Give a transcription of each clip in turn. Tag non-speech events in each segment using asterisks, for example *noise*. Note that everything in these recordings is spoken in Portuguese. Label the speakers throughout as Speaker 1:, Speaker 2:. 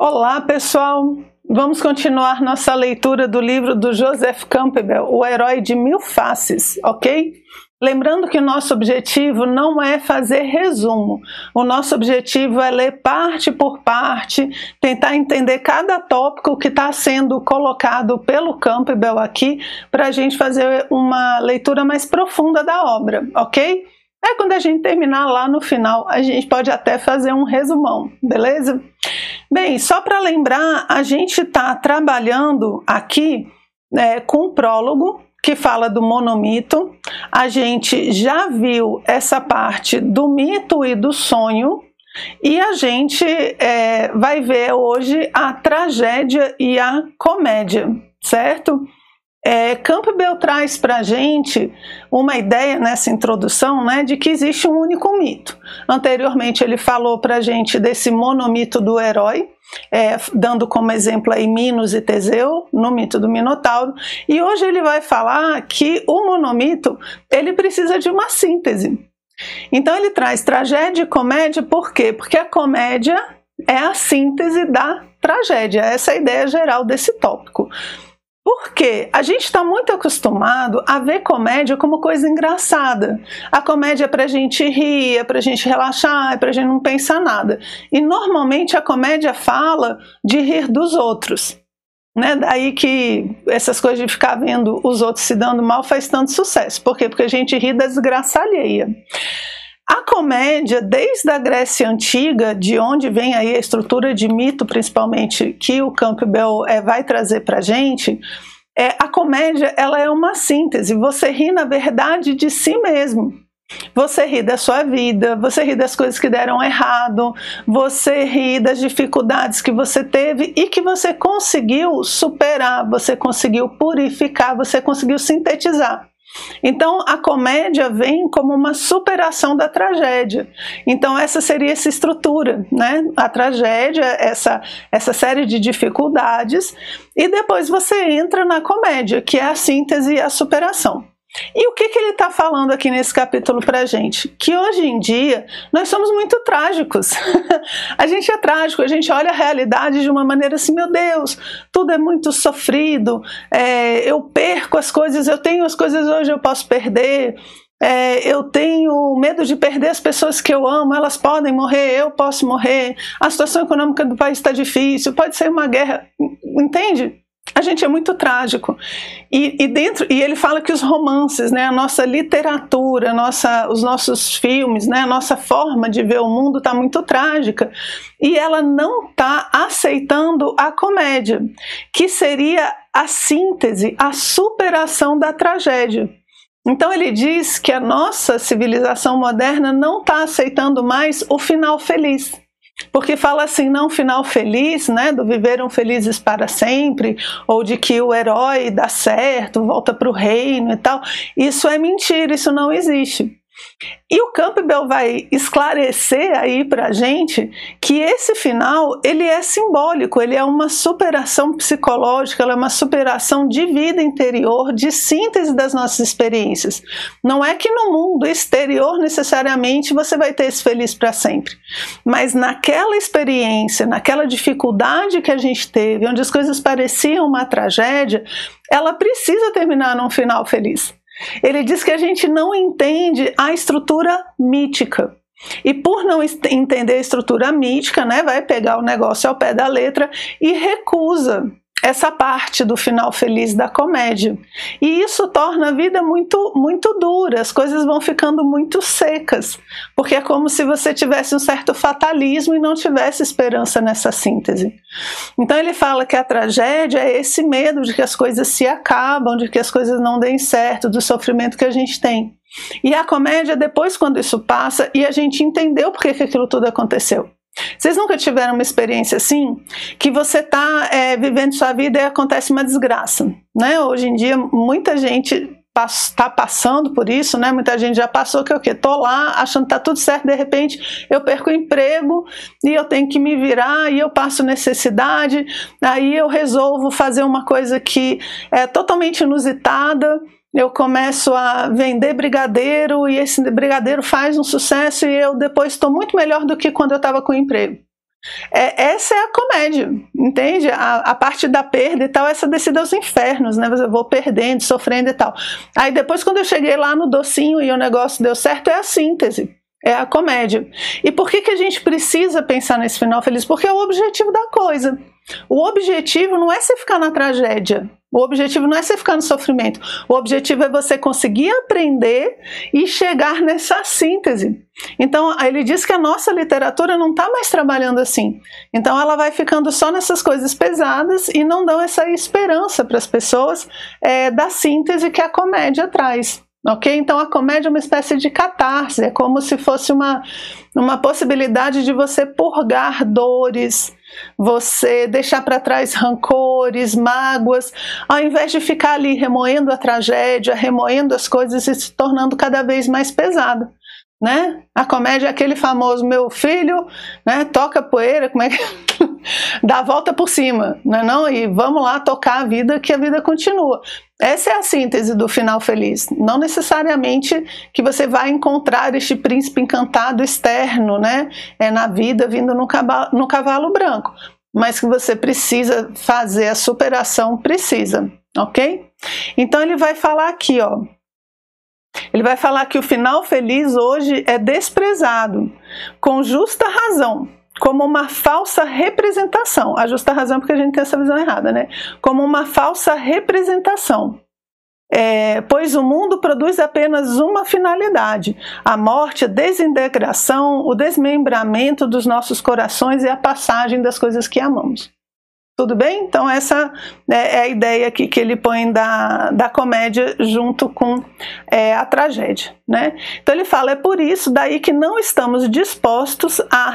Speaker 1: Olá, pessoal! Vamos continuar nossa leitura do livro do Joseph Campbell, O Herói de Mil Faces, ok? Lembrando que o nosso objetivo não é fazer resumo, o nosso objetivo é ler parte por parte, tentar entender cada tópico que está sendo colocado pelo Campbell aqui, para a gente fazer uma leitura mais profunda da obra, ok? Aí quando a gente terminar lá no final, a gente pode até fazer um resumão, beleza? Bem, só para lembrar, a gente está trabalhando aqui é, com o prólogo que fala do monomito. A gente já viu essa parte do mito e do sonho, e a gente é, vai ver hoje a tragédia e a comédia, certo? É, Campbell traz para a gente uma ideia nessa introdução né, de que existe um único mito. Anteriormente ele falou para a gente desse monomito do herói, é, dando como exemplo aí Minos e Teseu, no mito do Minotauro, e hoje ele vai falar que o monomito ele precisa de uma síntese. Então ele traz tragédia e comédia, por quê? Porque a comédia é a síntese da tragédia, essa é a ideia geral desse tópico. Porque a gente está muito acostumado a ver comédia como coisa engraçada. A comédia é para a gente rir, é para a gente relaxar, é para a gente não pensar nada. E normalmente a comédia fala de rir dos outros. Né? Daí que essas coisas de ficar vendo os outros se dando mal faz tanto sucesso. Por quê? Porque a gente ri da desgraça alheia. Comédia, desde a Grécia Antiga, de onde vem aí a estrutura de mito, principalmente, que o Campbell é, vai trazer para gente, é, a comédia ela é uma síntese. Você ri, na verdade, de si mesmo. Você ri da sua vida, você ri das coisas que deram errado, você ri das dificuldades que você teve e que você conseguiu superar, você conseguiu purificar, você conseguiu sintetizar. Então a comédia vem como uma superação da tragédia. Então essa seria essa estrutura, né? A tragédia, essa essa série de dificuldades e depois você entra na comédia, que é a síntese e a superação. E o que, que ele está falando aqui nesse capítulo para gente? Que hoje em dia nós somos muito trágicos. *laughs* a gente é trágico, a gente olha a realidade de uma maneira assim: meu Deus, tudo é muito sofrido, é, eu perco as coisas, eu tenho as coisas hoje, eu posso perder. É, eu tenho medo de perder as pessoas que eu amo, elas podem morrer, eu posso morrer, a situação econômica do país está difícil, pode ser uma guerra, entende? A gente é muito trágico. E, e, dentro e ele fala que os romances, né, a nossa literatura, a nossa, os nossos filmes, né, a nossa forma de ver o mundo está muito trágica. E ela não está aceitando a comédia, que seria a síntese, a superação da tragédia. Então ele diz que a nossa civilização moderna não está aceitando mais o final feliz. Porque fala assim, não final feliz, né, do viveram felizes para sempre, ou de que o herói dá certo, volta para o reino e tal. Isso é mentira, isso não existe. E o Campbell vai esclarecer aí para a gente que esse final ele é simbólico, ele é uma superação psicológica, é uma superação de vida interior, de síntese das nossas experiências. Não é que no mundo exterior necessariamente você vai ter esse feliz para sempre, mas naquela experiência, naquela dificuldade que a gente teve, onde as coisas pareciam uma tragédia, ela precisa terminar num final feliz. Ele diz que a gente não entende a estrutura mítica. E por não entender a estrutura mítica, né, vai pegar o negócio ao pé da letra e recusa essa parte do final feliz da comédia. E isso torna a vida muito muito dura, as coisas vão ficando muito secas, porque é como se você tivesse um certo fatalismo e não tivesse esperança nessa síntese. Então ele fala que a tragédia é esse medo de que as coisas se acabam, de que as coisas não deem certo, do sofrimento que a gente tem. E a comédia, depois, quando isso passa e a gente entendeu por que aquilo tudo aconteceu. Vocês nunca tiveram uma experiência assim? Que você está é, vivendo sua vida e acontece uma desgraça, né? Hoje em dia, muita gente está passando por isso, né? Muita gente já passou que eu que tô lá achando que tá tudo certo, de repente eu perco o emprego e eu tenho que me virar e eu passo necessidade, aí eu resolvo fazer uma coisa que é totalmente inusitada eu começo a vender brigadeiro e esse brigadeiro faz um sucesso e eu depois estou muito melhor do que quando eu estava com emprego. É, essa é a comédia, entende? A, a, parte da perda e tal, essa descida aos infernos, né? Eu vou perdendo, sofrendo e tal. Aí depois, quando eu cheguei lá no docinho e o negócio deu certo, é a síntese. É a comédia. E por que, que a gente precisa pensar nesse final feliz? Porque é o objetivo da coisa. O objetivo não é você ficar na tragédia. O objetivo não é você ficar no sofrimento. O objetivo é você conseguir aprender e chegar nessa síntese. Então, ele diz que a nossa literatura não está mais trabalhando assim. Então, ela vai ficando só nessas coisas pesadas e não dão essa esperança para as pessoas é, da síntese que a comédia traz. Ok? Então a comédia é uma espécie de catarse, é como se fosse uma, uma possibilidade de você purgar dores, você deixar para trás rancores, mágoas, ao invés de ficar ali remoendo a tragédia, remoendo as coisas e se tornando cada vez mais pesada. Né? A comédia é aquele famoso meu filho, né, toca poeira, como é que *laughs* dá a volta por cima, né, não? E vamos lá tocar a vida que a vida continua. Essa é a síntese do final feliz. Não necessariamente que você vai encontrar este príncipe encantado externo, né? É na vida vindo no cavalo, no cavalo branco. Mas que você precisa fazer a superação, precisa, ok? Então ele vai falar aqui, ó. Ele vai falar que o final feliz hoje é desprezado, com justa razão como uma falsa representação. A justa razão porque a gente tem essa visão errada, né? Como uma falsa representação. É, pois o mundo produz apenas uma finalidade: a morte, a desintegração, o desmembramento dos nossos corações e a passagem das coisas que amamos. Tudo bem? Então, essa é, é a ideia aqui que ele põe da, da comédia junto com é, a tragédia. Né? Então, ele fala: é por isso daí que não estamos dispostos a,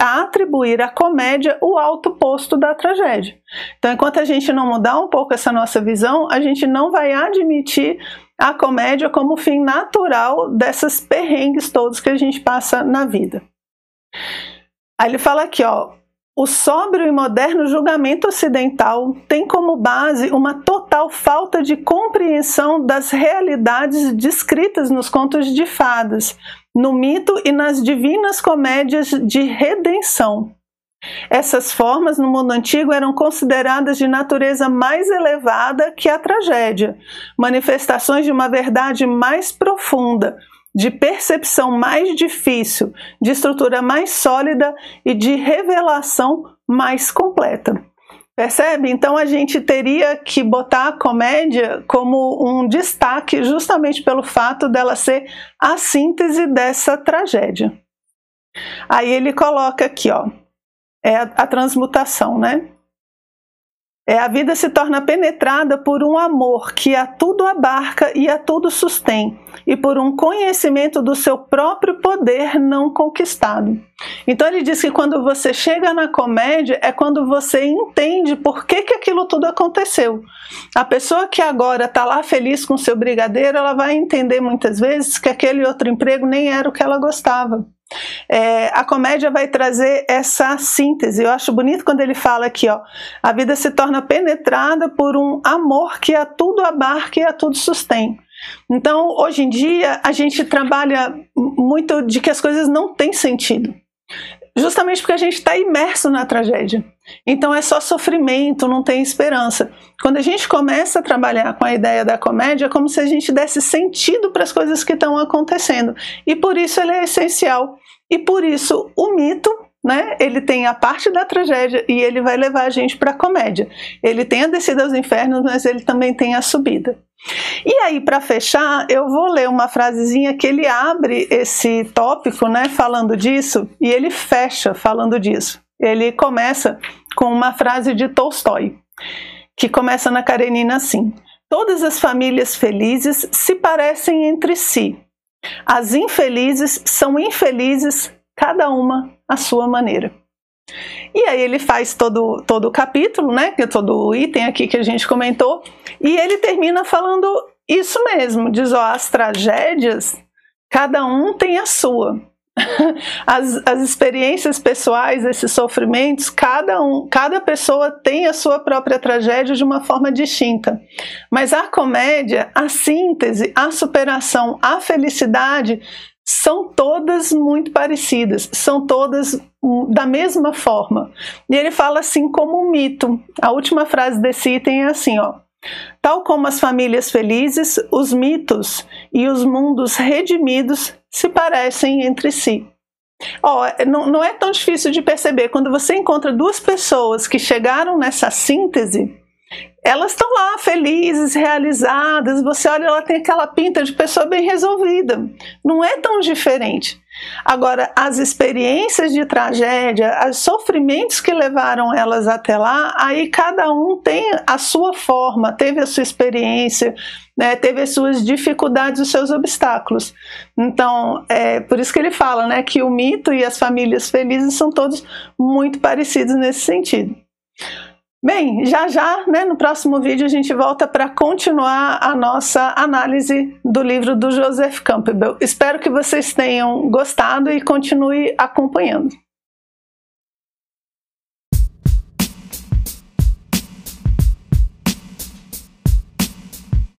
Speaker 1: a atribuir à comédia o alto posto da tragédia. Então, enquanto a gente não mudar um pouco essa nossa visão, a gente não vai admitir a comédia como fim natural dessas perrengues todos que a gente passa na vida. Aí ele fala aqui, ó, o sóbrio e moderno julgamento ocidental tem como base uma total falta de compreensão das realidades descritas nos contos de fadas, no mito e nas divinas comédias de redenção. Essas formas no mundo antigo eram consideradas de natureza mais elevada que a tragédia, manifestações de uma verdade mais profunda, de percepção mais difícil, de estrutura mais sólida e de revelação mais completa. Percebe? Então a gente teria que botar a comédia como um destaque justamente pelo fato dela ser a síntese dessa tragédia. Aí ele coloca aqui, ó, é a, a transmutação, né? É, a vida se torna penetrada por um amor que a tudo abarca e a tudo sustém, e por um conhecimento do seu próprio poder não conquistado. Então ele diz que quando você chega na comédia é quando você entende por que, que aquilo tudo aconteceu. A pessoa que agora está lá feliz com seu brigadeiro, ela vai entender muitas vezes que aquele outro emprego nem era o que ela gostava. É, a comédia vai trazer essa síntese. Eu acho bonito quando ele fala aqui, ó, a vida se torna penetrada por um amor que a tudo abarca e a tudo sustém. Então, hoje em dia, a gente trabalha muito de que as coisas não têm sentido. Justamente porque a gente está imerso na tragédia. Então é só sofrimento, não tem esperança. Quando a gente começa a trabalhar com a ideia da comédia, é como se a gente desse sentido para as coisas que estão acontecendo. E por isso ele é essencial. E por isso o mito, né, ele tem a parte da tragédia e ele vai levar a gente para a comédia. Ele tem a descida aos infernos, mas ele também tem a subida. E aí, para fechar, eu vou ler uma frasezinha que ele abre esse tópico, né, falando disso, e ele fecha falando disso. Ele começa com uma frase de Tolstói, que começa na Karenina assim: Todas as famílias felizes se parecem entre si, as infelizes são infelizes, cada uma à sua maneira. E aí ele faz todo, todo o capítulo, né? É todo o item aqui que a gente comentou, e ele termina falando isso mesmo, diz ó, as tragédias, cada um tem a sua. *laughs* As, as experiências pessoais, esses sofrimentos, cada um, cada pessoa tem a sua própria tragédia de uma forma distinta. Mas a comédia, a síntese, a superação, a felicidade são todas muito parecidas, são todas hum, da mesma forma. E ele fala assim como um mito. A última frase desse item é assim, ó. Tal como as famílias felizes, os mitos e os mundos redimidos se parecem entre si. Oh, não, não é tão difícil de perceber. Quando você encontra duas pessoas que chegaram nessa síntese, elas estão lá felizes, realizadas. Você olha, ela tem aquela pinta de pessoa bem resolvida. Não é tão diferente. Agora, as experiências de tragédia, os sofrimentos que levaram elas até lá, aí cada um tem a sua forma, teve a sua experiência, né, teve as suas dificuldades, os seus obstáculos. Então, é por isso que ele fala né, que o mito e as famílias felizes são todos muito parecidos nesse sentido. Bem, já já, né, no próximo vídeo, a gente volta para continuar a nossa análise do livro do Joseph Campbell. Espero que vocês tenham gostado e continue acompanhando.